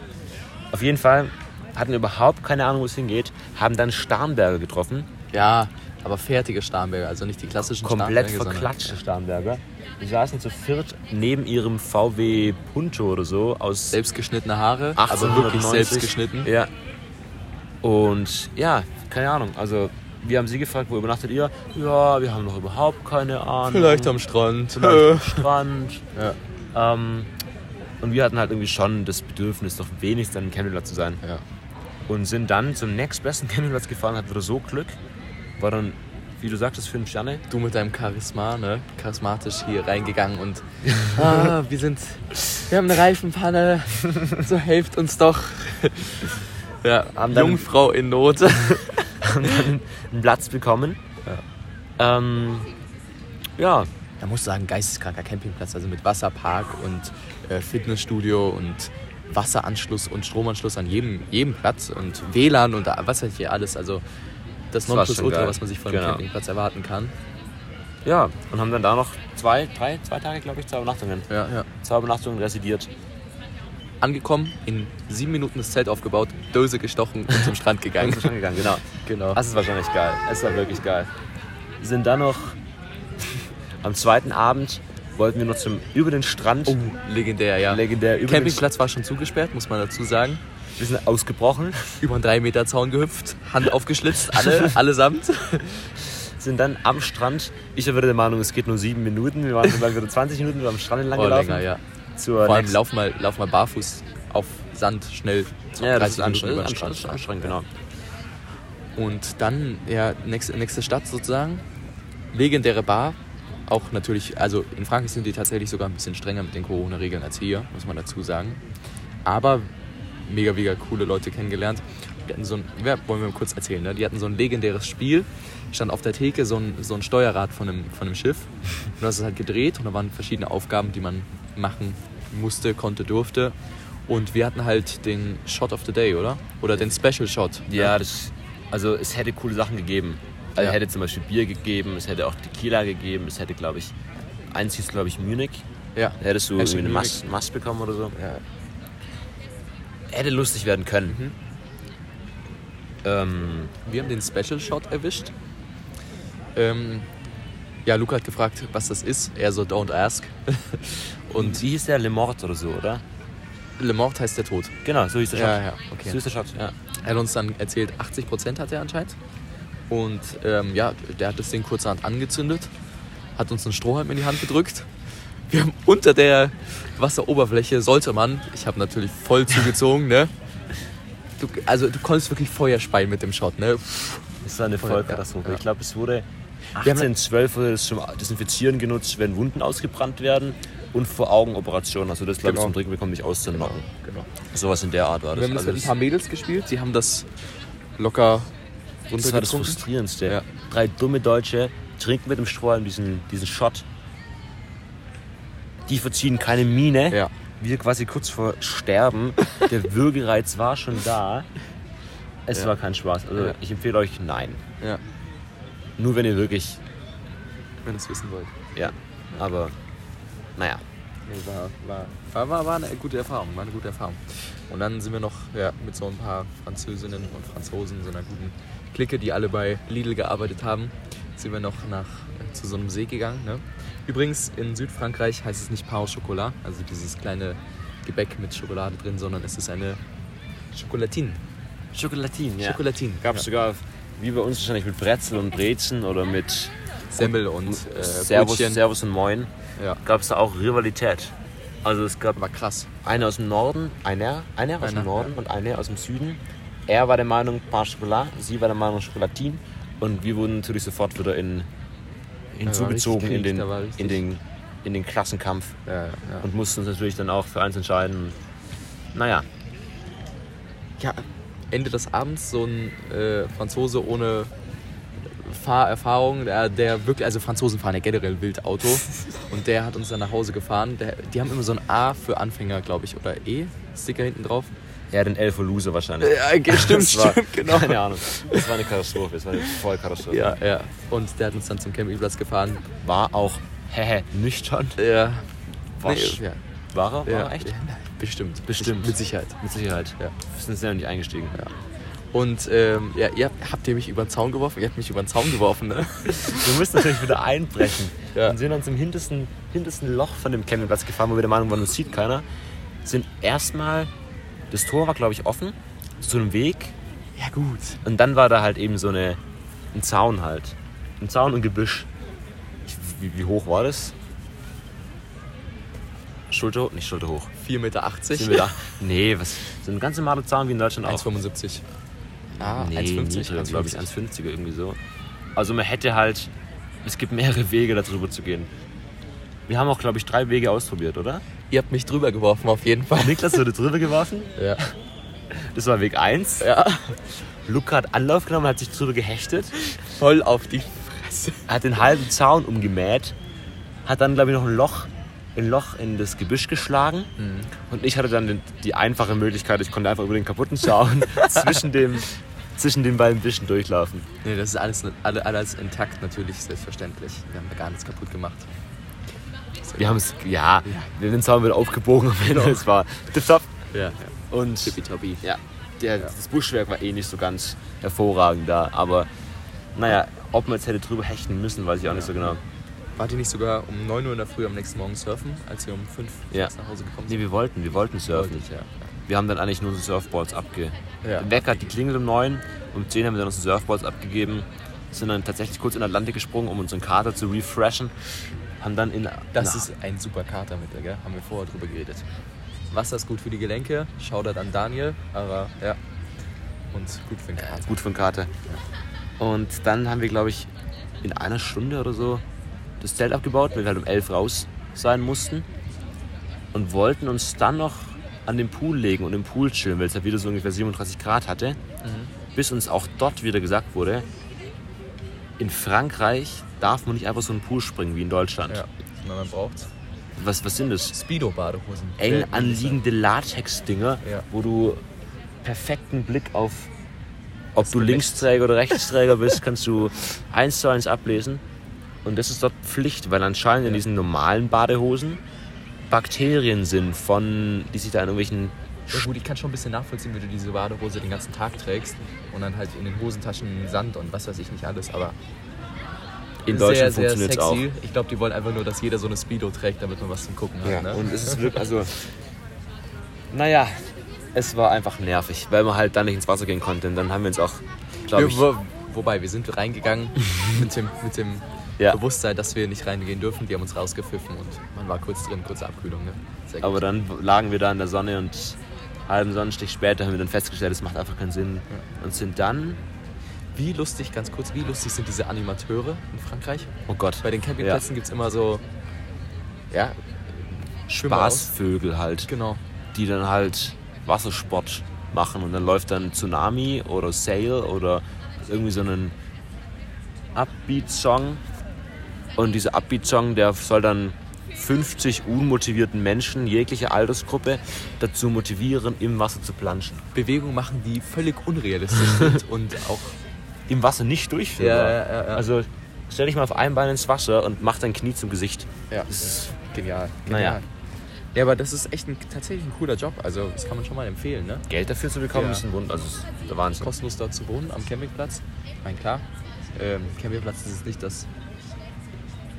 auf jeden Fall hatten wir überhaupt keine Ahnung, wo es hingeht, haben dann Starnberger getroffen, ja, aber fertige Starnberger, also nicht die klassischen komplett Starnberger, sondern- verklatschte Starnberger. Die saßen zu viert neben ihrem VW Punto oder so aus Selbstgeschnittene Haare, aber wirklich 1890. selbst geschnitten. Ja. Und ja, keine Ahnung. Also wir haben sie gefragt, wo übernachtet ihr? Ja, wir haben noch überhaupt keine Ahnung. Vielleicht am Strand. Vielleicht am Strand. Ja. Ähm, und wir hatten halt irgendwie schon das Bedürfnis, doch wenigstens an einem Campingplatz zu sein. Ja. Und sind dann zum nächstbesten Campingplatz gefahren, hatten wieder so Glück. War dann, wie du sagtest, fünf Sterne. Du mit deinem Charisma, ne? Charismatisch hier reingegangen und ah, wir sind, wir haben eine Reifenpanne, so helft uns doch. Ja, Jungfrau in Not. Haben dann einen Platz bekommen. Ja. Ähm, ja, Da muss ich sagen, geisteskranker Campingplatz, also mit Wasserpark und äh, Fitnessstudio und Wasseranschluss und Stromanschluss an jedem, jedem Platz und WLAN und was weiß ich hier alles. Also das Nonplusultra, was man sich von einem Genau. Campingplatz erwarten kann. ja. Und haben dann da noch zwei, drei, zwei Tage, glaube ich, zwei Übernachtungen. Ja, ja. Zwei Übernachtungen residiert. Angekommen, in sieben Minuten das Zelt aufgebaut, Dose gestochen und zum Strand gegangen. Schon gegangen, genau. genau. Das ist wahrscheinlich geil. Es war wirklich geil. Sind dann noch am zweiten Abend wollten wir noch zum über den Strand. Oh, legendär, ja. Legendär über Campingplatz war schon zugesperrt, muss man dazu sagen. Wir sind ausgebrochen, Über einen 3 Meter Zaun gehüpft, Hand aufgeschlitzt, alle, allesamt. sind dann am Strand. Ich war wieder der Meinung, es geht nur sieben Minuten. Wir waren so lange wieder 20 Minuten wir am Strand entlang Oh, gelaufen. länger, ja. Zur Vor allem nächsten- lauf mal, lauf mal barfuß auf Sand schnell. Ja, das ist 30 Minuten anstrengend. über Das den ist Strand. anstrengend, anstrengend, genau. Und dann, ja, nächste, nächste Stadt sozusagen. Legendäre Bar. Auch natürlich, also in Frankreich sind die tatsächlich sogar ein bisschen strenger mit den Corona-Regeln als hier, muss man dazu sagen. Aber mega, mega coole Leute kennengelernt. Die hatten so ein, ja, wollen wir mal kurz erzählen, ne? Die hatten so ein legendäres Spiel. Stand auf der Theke so ein, so ein Steuerrad von einem, von einem Schiff. Und das ist halt gedreht und da waren verschiedene Aufgaben, die man machen musste, konnte, durfte. Und wir hatten halt den Shot of the Day, oder? Oder den Special Shot. Ja, das, also es hätte coole Sachen gegeben. Also Ja. hätte zum Beispiel Bier gegeben, es hätte auch Tequila gegeben, es hätte, glaube ich, eins hieß, glaube ich, Munich. Ja. Da hättest du Hashtag irgendwie eine. Mast, Mast bekommen oder so. Ja. Hätte lustig werden können. Mhm. Ähm, Wir haben den Special Shot erwischt. Ähm, ja, Luca hat gefragt, was das ist. Er so, don't ask. und wie hieß der? Le Mort oder so, oder? Le Mort heißt der Tod. Genau, so hieß der Shot. Ja, ja, okay. So hieß der Shot, ja. Er hat uns dann erzählt, 80% hat er anscheinend. Und ähm, ja, der hat das Ding kurzerhand angezündet, hat uns einen Strohhalm in die Hand gedrückt. Wir haben unter der Wasseroberfläche, sollte man, ich habe natürlich voll zugezogen, ne? Du, also du konntest wirklich Feuer speien mit dem Shot, ne? Das war eine Voll, Vollkatastrophe. ja. Ich glaube, es wurde Wir haben- 1812 wurde das zum Desinfizieren genutzt, wenn Wunden ausgebrannt werden und vor Augenoperationen. Also das glaube ich Genau. zum Trinken bekommen, nicht auszunocken. Genau. Sowas in der Art war das. Wir haben das mit ein paar Mädels gespielt, die haben das locker Das war das runtergetrunken. Frustrierendste. Ja. Drei dumme Deutsche trinken mit dem Strohhalm diesen, diesen Shot. Die verziehen keine Miene. Ja. Wir quasi kurz vor Sterben. Der Würgereiz war schon da. Es Ja. war kein Spaß. Also Ja. ich empfehle euch nein. ja, Nur wenn ihr wirklich. wenn ihr es wissen wollt. Ja. Aber naja. War, war, war, war, war eine gute Erfahrung, war eine gute Erfahrung. Und dann sind wir noch ja, mit so ein paar Französinnen und Franzosen, so einer guten Clique, die alle bei Lidl gearbeitet haben, sind wir noch nach, äh, zu so einem See gegangen. Ne? Übrigens, in Südfrankreich heißt es nicht Pain au Chocolat, also dieses kleine Gebäck mit Schokolade drin, sondern es ist eine Chocolatine. Schokolatin, ja. Chocolatine. Gab es sogar, wie bei uns wahrscheinlich mit Brezel und Brezen oder mit Semmel und äh, Servus, Brötchen. Servus und Moin, Ja, gab es da auch Rivalität. Also es gab war krass. eine aus dem Norden, einer, einer aus Einer, dem Norden ja. und eine aus dem Süden. Er war der Meinung Pain Chocolat, sie war der Meinung Schokolatin und wir wurden natürlich sofort wieder in, hinzugezogen in, den, in, den, in den Klassenkampf ja. und mussten uns natürlich dann auch für eins entscheiden. Naja, ja, Ende des Abends so ein äh, Franzose ohne Fahrerfahrung, der, der wirklich, also Franzosen fahren ja generell wild Auto und der hat uns dann nach Hause gefahren. Der, die haben immer so ein A für Anfänger, glaube ich, oder E-Sticker hinten drauf. er den Elfer Loser wahrscheinlich. Ja, stimmt, stimmt, genau. Keine Ahnung. Das war eine Katastrophe, das war eine Vollkatastrophe. Ja, ja. Und der hat uns dann zum Campingplatz gefahren. War auch hehe, nüchtern. Ja. War, Nee, ja. war er? War ja. er echt? Ja, bestimmt. Bestimmt. Mit Sicherheit. Mit Sicherheit. Ja. Wir sind sehr nicht eingestiegen. Ja. Und ähm, ja, ihr habt, habt ihr mich über den Zaun geworfen? Ihr habt mich über den Zaun geworfen, ne? Wir mussten natürlich wieder einbrechen. Ja. Und sind dann zum hintersten, hintersten Loch von dem Campingplatz gefahren, wo wir der Meinung waren, uns sieht keiner. Sind erstmal, das Tor war glaube ich offen, zu einem Weg. Ja, gut. Und dann war da halt eben so eine, ein Zaun halt. Ein Zaun und Gebüsch. Ich, wie, wie hoch war das? Schulter, nicht Schulter hoch. 4,80 Meter. Sind wir da? Nee, was? So ein ganz normaler Zaun wie in Deutschland auch. 1,75. Ah, nee, 1,50, niedriger, glaube ich, 1,50. 1,50 irgendwie so. Also man hätte halt, es gibt mehrere Wege darüber zu gehen. Wir haben auch, glaube ich, drei Wege ausprobiert, oder? Ihr habt mich drüber geworfen, auf jeden Fall. Niklas wurde drüber geworfen. Ja. Das war Weg 1. ja. Luca hat Anlauf genommen, hat sich drüber gehechtet, Voll auf die Fresse. hat den halben Zaun umgemäht, hat dann, glaube ich, noch ein Loch, ein Loch in das Gebüsch geschlagen. Mhm. Und ich hatte dann die einfache Möglichkeit, ich konnte einfach über den kaputten Zaun zwischen, dem, zwischen den beiden Büschen durchlaufen. Nee, das ist alles, alle- alles intakt natürlich, selbstverständlich. Wir haben da gar nichts kaputt gemacht. Wir haben es, ja, wir haben den Zaun wieder aufgebogen am Ende. Es war tipptopp. Ja, ja. Und Tippitoppi. ja, der, das Buschwerk war eh nicht so ganz hervorragend da. Aber naja, ob man jetzt hätte drüber hechten müssen, weiß ich auch nicht so genau. Wart ihr nicht sogar um 9 Uhr in der Früh am nächsten Morgen surfen, als wir um 5 Ja. nach Hause gekommen Nee, sind? wir wollten, wir wollten surfen. Wolltet, ja. Wir haben dann eigentlich nur unsere Surfboards abge... Ja. Wecker hat die Klingel um 9, um 10 haben wir dann unsere Surfboards abgegeben, sind dann tatsächlich kurz in den Atlantik gesprungen, um unseren Kater zu refreshen. haben dann in. Das ist ein super Katermittel, gell? Haben wir vorher drüber geredet. Wasser ist gut für die Gelenke. Schaudert an Daniel, aber ja. Und gut für den Kater. gut für eine Karte. Und dann haben wir, glaube ich, in einer Stunde oder so das Zelt abgebaut, weil wir halt um elf raus sein mussten. Und wollten uns dann noch an den Pool legen und im Pool chillen, weil es halt wieder so ungefähr 37 Grad hatte. Mhm. Bis uns auch dort wieder gesagt wurde, in Frankreich darf man nicht einfach so einen Pool springen wie in Deutschland. Ja. Sondern man braucht Was, was sind das? Speedo-Badehosen. eng anliegende Latex-Dinger, Ja. wo du perfekten Blick auf, ob du Linksträger oder Rechtsträger bist, kannst du eins zu eins ablesen. Und das ist dort Pflicht, weil anscheinend in Ja. diesen normalen Badehosen Bakterien sind, von, die sich da in irgendwelchen. Ja gut, ich kann schon ein bisschen nachvollziehen, wie du diese Badehose den ganzen Tag trägst und dann halt in den Hosentaschen Sand und was weiß ich nicht alles, aber In sehr, Deutschland sehr funktioniert es auch. sexy. Ich glaube, die wollen einfach nur, dass jeder so eine Speedo trägt, damit man was zum Gucken hat. Ja, ne? und es ist wirklich, also. Naja, es war einfach nervig, weil man halt dann nicht ins Wasser gehen konnte. Und dann haben wir uns auch, glaube ich. Wo, wobei, wir sind reingegangen mit dem, mit dem Ja. Bewusstsein, dass wir nicht reingehen dürfen. Die haben uns rausgepfiffen und man war kurz drin, kurze Abkühlung. Ne? Aber dann lagen wir da in der Sonne und halben Sonnenstich später haben wir dann festgestellt, es macht einfach keinen Sinn. Und sind dann, wie lustig, ganz kurz, wie lustig sind diese Animateure in Frankreich? oh Gott, Bei den Campingplätzen gibt es immer so, ja. Spaßvögel halt, Genau. die dann halt Wassersport machen und dann läuft dann Tsunami oder Sail oder irgendwie so einen Upbeat-Song und dieser Upbeat-Song, der soll dann 50 unmotivierten Menschen jeglicher Altersgruppe dazu motivieren, im Wasser zu planschen. Bewegungen machen, die völlig unrealistisch sind und auch Im Wasser nicht durchführbar. Ja, ja, ja. Also stell dich mal auf ein Bein ins Wasser und mach dein Knie zum Gesicht. Ja, Das ist genial. Naja. genial. Ja, aber das ist echt ein, tatsächlich ein cooler Job. Also, das kann man schon mal empfehlen, ne? Geld dafür zu bekommen, ist ein Wunder. Also das ist der Wahnsinn. Kostenlos dort zu wohnen am Campingplatz. Ich meine, klar, ähm, Campingplatz ist nicht das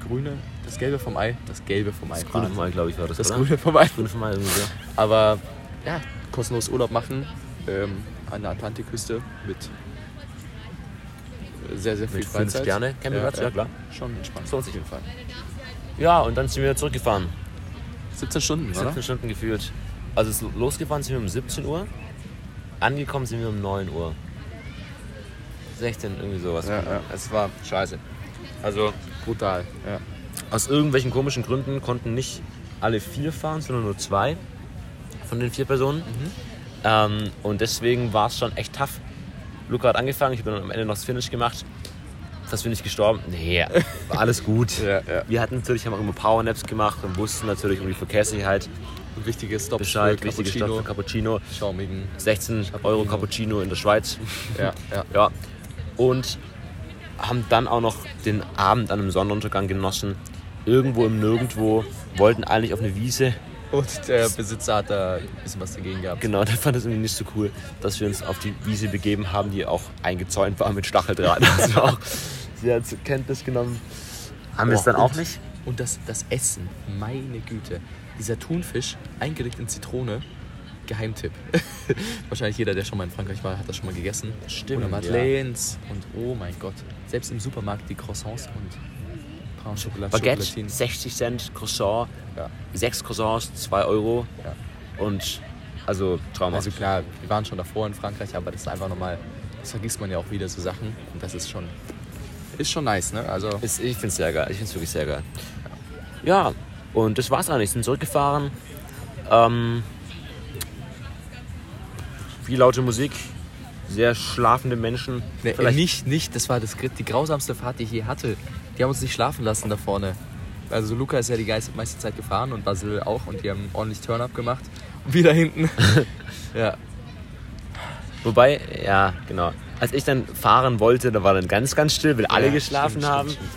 Grüne, das Gelbe vom Ei. Das Gelbe vom Ei. Das Grüne vom Ei, glaube ich, war das, Das oder? Grüne vom Ei. Grüne vom Ei irgendwie so. Aber ja, kostenlos Urlaub machen ähm, an der Atlantikküste mit sehr, sehr viel Mit fünf Freizeit. Sterne Campingplatz, ja, klar. Schon entspannt. Das sich auf jeden Fall. Ja, und dann sind wir zurückgefahren. 17 Stunden, oder? 17 Stunden gefühlt. Also losgefahren sind wir um 17 Uhr, angekommen sind wir um 9 Uhr. 16, irgendwie sowas. Ja, ja. Es war scheiße. Also Brutal. Ja. aus irgendwelchen komischen Gründen konnten nicht alle vier fahren, sondern nur zwei von den vier Personen. Mhm. Ähm, und deswegen war es schon echt tough. Luca hat angefangen, ich habe dann am Ende noch das Finish gemacht. Dass wir nicht gestorben. Nee, war alles gut. Ja, ja. Wir hatten natürlich haben auch immer Powernaps gemacht und wussten natürlich um die Verkehrssicherheit Wichtige Stops Bescheid. für Wichtige Cappuccino, Stoff für Cappuccino. schaumigen. 16 Euro Cappuccino in der Schweiz. Ja, ja. Ja. Und haben dann auch noch den Abend an einem Sonnenuntergang genossen. Irgendwo im Nirgendwo. Wollten eigentlich auf eine Wiese. Und der Besitzer hat da ein bisschen was dagegen gehabt. Genau, der fand es irgendwie nicht so cool, dass wir uns auf die Wiese begeben haben, die auch eingezäunt war mit Stacheldraht. Also auch sehr zur Kenntnis genommen. Haben wir es Boah, dann auch nicht? Und das, das Essen, meine Güte. Dieser Thunfisch, eingelegt in Zitrone, Geheimtipp. Wahrscheinlich jeder, der schon mal in Frankreich war, hat das schon mal gegessen. Stimmt, Oder Madeleines. Und oh mein Gott. Selbst im Supermarkt die Croissants und Pain Chocolat, Baguette, Chocolatine. 60 Cent, Croissant, Ja. 6 Croissants, 2 Euro. Ja. Und also traumhaft. Also klar, wir waren schon davor in Frankreich, aber das ist einfach nochmal, das vergisst man ja auch wieder so Sachen. Und das ist schon, ist schon nice, ne? Also, Ist, ich finde es sehr geil. Ich finde es wirklich sehr geil. Ja, und das war's eigentlich. Sind zurückgefahren. Ähm, viel laute Musik, sehr schlafende Menschen. ne, Vielleicht- nicht, nicht, das war das, die grausamste Fahrt, die ich je hatte. Die haben uns nicht schlafen lassen da vorne. Also Luca ist ja die meiste Zeit gefahren und Basil auch und die haben ordentlich Turn-up gemacht. Und wieder hinten. ja, Wobei, ja, genau. Als ich dann fahren wollte, da war dann ganz, ganz still, weil alle Ja, geschlafen stimmt, haben. stimmt,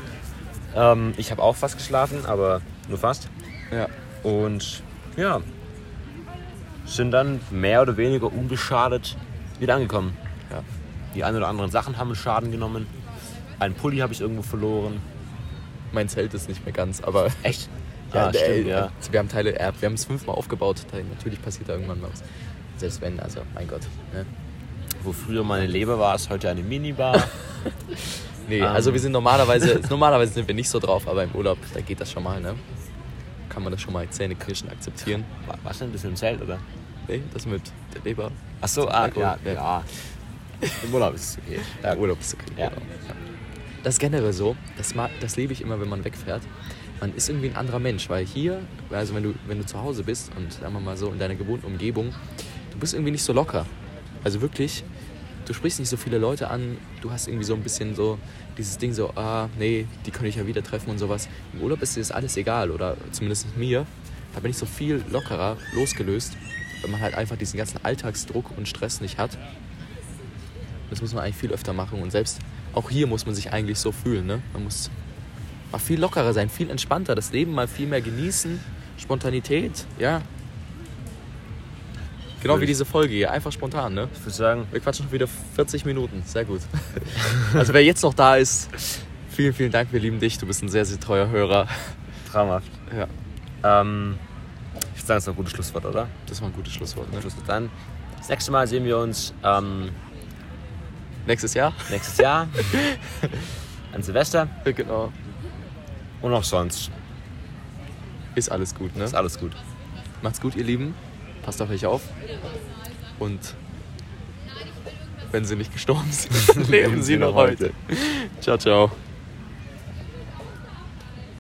Ähm, ich habe auch fast geschlafen, aber nur fast. Ja. Und ja, sind dann mehr oder weniger unbeschadet wieder angekommen. Ja. Die ein oder anderen Sachen haben Schaden genommen. Ein Pulli habe ich irgendwo verloren. Mein Zelt ist nicht mehr ganz, aber Echt? ja, ah, der- stimmt, ja. wir haben Teile, äh, wir haben es fünfmal aufgebaut. Natürlich passiert da irgendwann mal was. Selbst wenn, also mein Gott. Ne? Wo früher meine Leber war, ist heute eine Minibar. Nee, Ähm. also wir sind normalerweise, normalerweise sind wir nicht so drauf, aber im Urlaub, da geht das schon mal, ne? Kann man das schon mal zähneknirschen akzeptieren. Wa- Was denn? Bist du im Zelt, oder? Nee, das mit der Leber. Ach so, ah, ja, ja. ja. Im Urlaub ist es okay. Ja, Urlaub ist okay. Ja. Genau. Das ist generell so, das, das lebe ich immer, wenn man wegfährt. Man ist irgendwie ein anderer Mensch, weil hier, also wenn du, wenn du zu Hause bist und sagen wir mal so in deiner gewohnten Umgebung, du bist irgendwie nicht so locker. Also wirklich, du sprichst nicht so viele Leute an, du hast irgendwie so ein bisschen so dieses Ding so, ah, nee, die kann ich ja wieder treffen und sowas. Im Urlaub ist dir das alles egal oder zumindest mir. Da bin ich so viel lockerer, losgelöst, wenn man halt einfach diesen ganzen Alltagsdruck und Stress nicht hat. Das muss man eigentlich viel öfter machen und selbst auch hier muss man sich eigentlich so fühlen. Ne? Man muss mal viel lockerer sein, viel entspannter, das Leben mal viel mehr genießen, Spontanität, ja. Genau wie diese Folge hier, einfach spontan, ne? Ich würde sagen, Wir quatschen schon wieder 40 Minuten, sehr gut. Also wer jetzt noch da ist, vielen, vielen Dank, wir lieben dich, du bist ein sehr, sehr treuer Hörer. traumhaft. Ja, Ähm, ich würde sagen, das ist ein gutes Schlusswort, oder? das war ein gutes Schlusswort. Ne? Schlusswort dann. Das nächste Mal sehen wir uns ähm, Nächstes Jahr? nächstes Jahr an Silvester Genau. und auch sonst. Ist alles gut, ne? Ist alles gut. Macht's gut, ihr Lieben. Passt auf euch auf. Und wenn sie nicht gestorben sind, leben sie noch heute. Ciao, ciao.